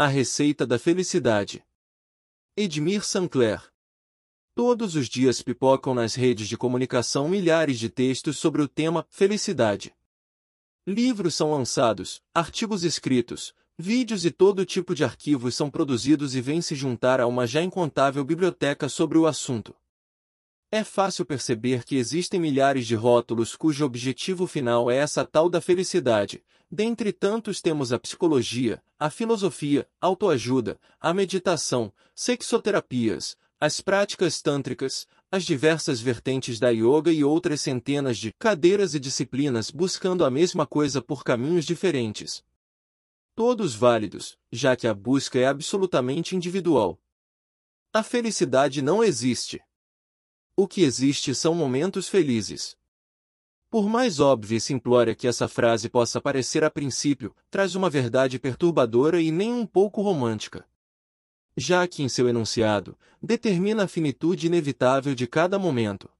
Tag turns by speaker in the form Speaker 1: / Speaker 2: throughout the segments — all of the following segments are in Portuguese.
Speaker 1: A Receita da Felicidade. Edmir Sancler. Todos os dias pipocam nas redes de comunicação milhares de textos sobre o tema felicidade. Livros são lançados, artigos escritos, vídeos e todo tipo de arquivos são produzidos e vêm se juntar a uma já incontável biblioteca sobre o assunto. É fácil perceber que existem milhares de rótulos cujo objetivo final é essa tal da felicidade. Dentre tantos temos a psicologia, a filosofia, autoajuda, a meditação, sexoterapias, as práticas tântricas, as diversas vertentes da yoga e outras centenas de cadeiras e disciplinas buscando a mesma coisa por caminhos diferentes. Todos válidos, já que a busca é absolutamente individual. A felicidade não existe. O que existe são momentos felizes. Por mais óbvia e simplória que essa frase possa parecer a princípio, traz uma verdade perturbadora e nem um pouco romântica. Já que em seu enunciado, determina a finitude inevitável de cada momento.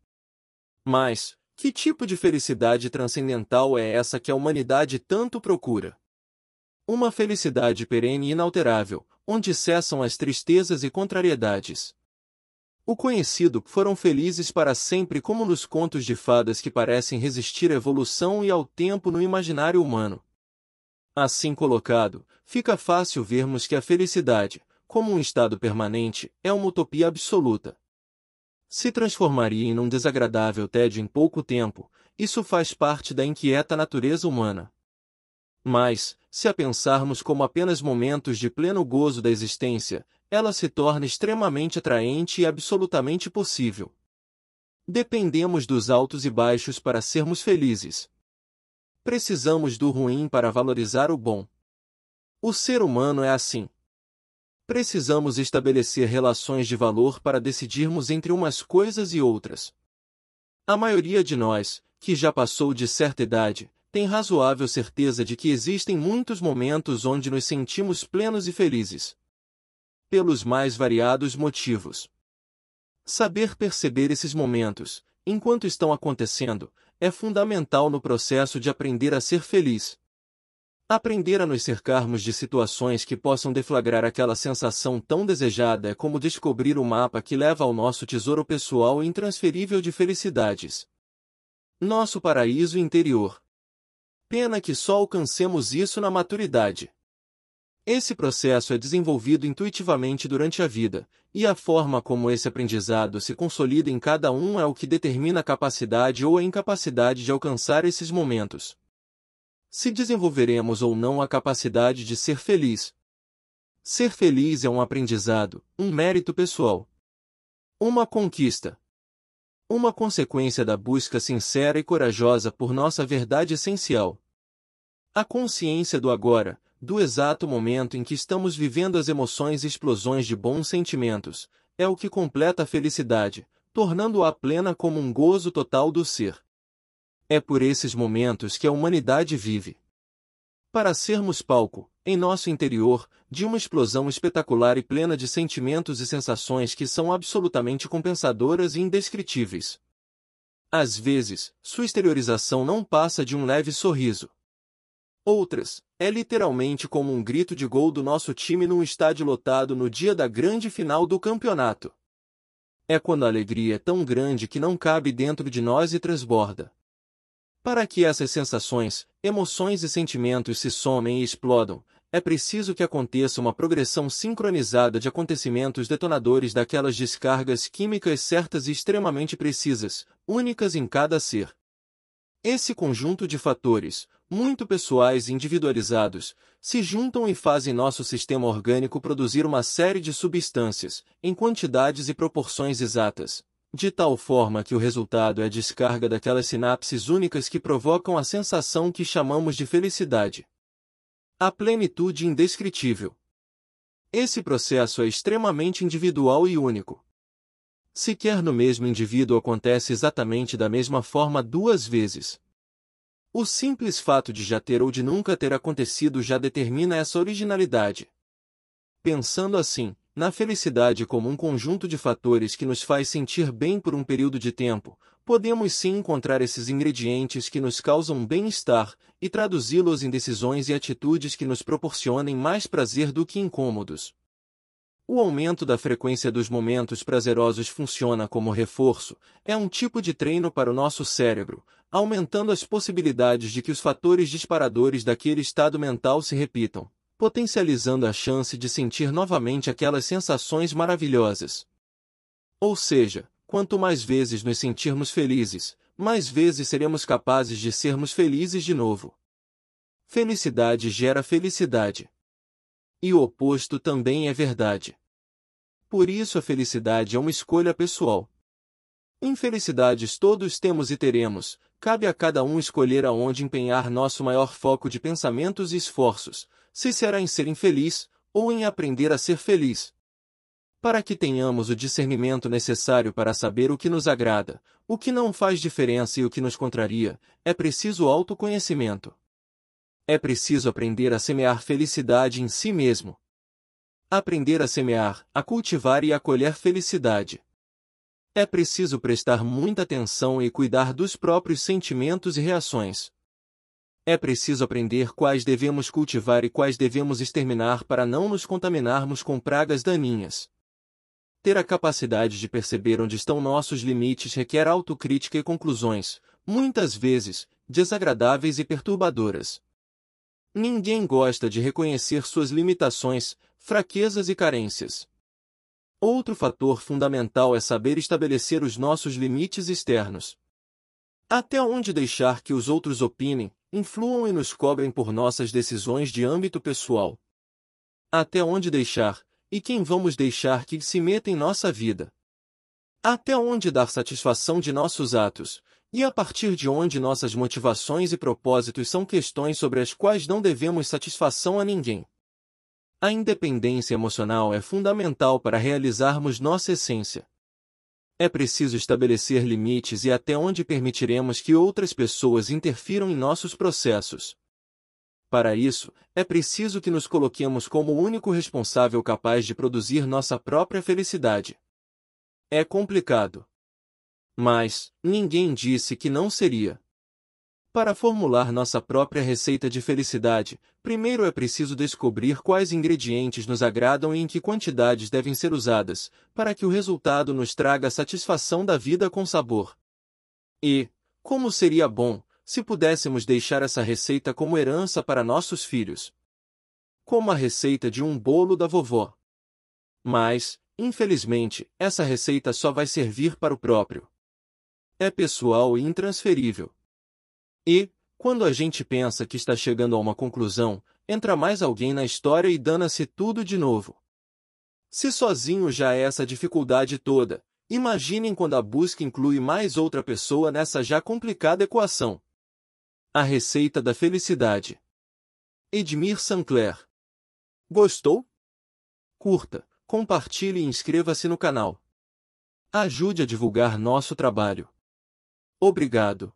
Speaker 1: Mas, que tipo de felicidade transcendental é essa que a humanidade tanto procura? Uma felicidade perene e inalterável, onde cessam as tristezas e contrariedades. O conhecido foram felizes para sempre como nos contos de fadas que parecem resistir à evolução e ao tempo no imaginário humano. Assim colocado, fica fácil vermos que a felicidade, como um estado permanente, é uma utopia absoluta. Se transformaria em um desagradável tédio em pouco tempo, isso faz parte da inquieta natureza humana. Mas, se a pensarmos como apenas momentos de pleno gozo da existência, ela se torna extremamente atraente e absolutamente possível. Dependemos dos altos e baixos para sermos felizes. Precisamos do ruim para valorizar o bom. O ser humano é assim. Precisamos estabelecer relações de valor para decidirmos entre umas coisas e outras. A maioria de nós, que já passou de certa idade, tem razoável certeza de que existem muitos momentos onde nos sentimos plenos e felizes pelos mais variados motivos. Saber perceber esses momentos, enquanto estão acontecendo, é fundamental no processo de aprender a ser feliz. Aprender a nos cercarmos de situações que possam deflagrar aquela sensação tão desejada é como descobrir o mapa que leva ao nosso tesouro pessoal intransferível de felicidades. Nosso paraíso interior. Pena que só alcancemos isso na maturidade. Esse processo é desenvolvido intuitivamente durante a vida, e a forma como esse aprendizado se consolida em cada um é o que determina a capacidade ou a incapacidade de alcançar esses momentos. Se desenvolveremos ou não a capacidade de ser feliz. Ser feliz é um aprendizado, um mérito pessoal. Uma conquista. Uma consequência da busca sincera e corajosa por nossa verdade essencial. A consciência do agora, do exato momento em que estamos vivendo as emoções e explosões de bons sentimentos, é o que completa a felicidade, tornando-a plena como um gozo total do ser. É por esses momentos que a humanidade vive. Para sermos palco, em nosso interior, de uma explosão espetacular e plena de sentimentos e sensações que são absolutamente compensadoras e indescritíveis. Às vezes, sua exteriorização não passa de um leve sorriso, Outras, é literalmente como um grito de gol do nosso time num estádio lotado no dia da grande final do campeonato. É quando a alegria é tão grande que não cabe dentro de nós e transborda. Para que essas sensações, emoções e sentimentos se somem e explodam, é preciso que aconteça uma progressão sincronizada de acontecimentos detonadores daquelas descargas químicas certas e extremamente precisas, únicas em cada ser. Esse conjunto de fatores, muito pessoais e individualizados, se juntam e fazem nosso sistema orgânico produzir uma série de substâncias, em quantidades e proporções exatas, de tal forma que o resultado é a descarga daquelas sinapses únicas que provocam a sensação que chamamos de felicidade. A plenitude indescritível. Esse processo é extremamente individual e único. Sequer no mesmo indivíduo acontece exatamente da mesma forma duas vezes. O simples fato de já ter ou de nunca ter acontecido já determina essa originalidade. Pensando assim, na felicidade como um conjunto de fatores que nos faz sentir bem por um período de tempo, podemos sim encontrar esses ingredientes que nos causam bem-estar e traduzi-los em decisões e atitudes que nos proporcionem mais prazer do que incômodos. O aumento da frequência dos momentos prazerosos funciona como reforço, é um tipo de treino para o nosso cérebro, aumentando as possibilidades de que os fatores disparadores daquele estado mental se repitam, potencializando a chance de sentir novamente aquelas sensações maravilhosas. Ou seja, quanto mais vezes nos sentirmos felizes, mais vezes seremos capazes de sermos felizes de novo. Felicidade gera felicidade. E o oposto também é verdade. Por isso a felicidade é uma escolha pessoal. Infelicidades todos temos e teremos, cabe a cada um escolher aonde empenhar nosso maior foco de pensamentos e esforços, se será em ser infeliz, ou em aprender a ser feliz. Para que tenhamos o discernimento necessário para saber o que nos agrada, o que não faz diferença e o que nos contraria, é preciso autoconhecimento. É preciso aprender a semear felicidade em si mesmo. Aprender a semear, a cultivar e a colher felicidade. É preciso prestar muita atenção e cuidar dos próprios sentimentos e reações. É preciso aprender quais devemos cultivar e quais devemos exterminar para não nos contaminarmos com pragas daninhas. Ter a capacidade de perceber onde estão nossos limites requer autocrítica e conclusões, muitas vezes, desagradáveis e perturbadoras. Ninguém gosta de reconhecer suas limitações, fraquezas e carências. Outro fator fundamental é saber estabelecer os nossos limites externos. Até onde deixar que os outros opinem, influam e nos cobrem por nossas decisões de âmbito pessoal? Até onde deixar, e quem vamos deixar que se meta em nossa vida? Até onde dar satisfação de nossos atos, e a partir de onde nossas motivações e propósitos são questões sobre as quais não devemos satisfação a ninguém. A independência emocional é fundamental para realizarmos nossa essência. É preciso estabelecer limites e até onde permitiremos que outras pessoas interfiram em nossos processos. Para isso, é preciso que nos coloquemos como o único responsável capaz de produzir nossa própria felicidade. É complicado. Mas, ninguém disse que não seria. Para formular nossa própria receita de felicidade, primeiro é preciso descobrir quais ingredientes nos agradam e em que quantidades devem ser usadas, para que o resultado nos traga a satisfação da vida com sabor. E, como seria bom, se pudéssemos deixar essa receita como herança para nossos filhos. Como a receita de um bolo da vovó. Mas, infelizmente, essa receita só vai servir para o próprio. É pessoal e intransferível. E, quando a gente pensa que está chegando a uma conclusão, entra mais alguém na história e dana-se tudo de novo. Se sozinho já é essa dificuldade toda, imaginem quando a busca inclui mais outra pessoa nessa já complicada equação. A Receita da Felicidade. Edmir Sancler. Gostou? Curta, compartilhe e inscreva-se no canal. Ajude a divulgar nosso trabalho. Obrigado.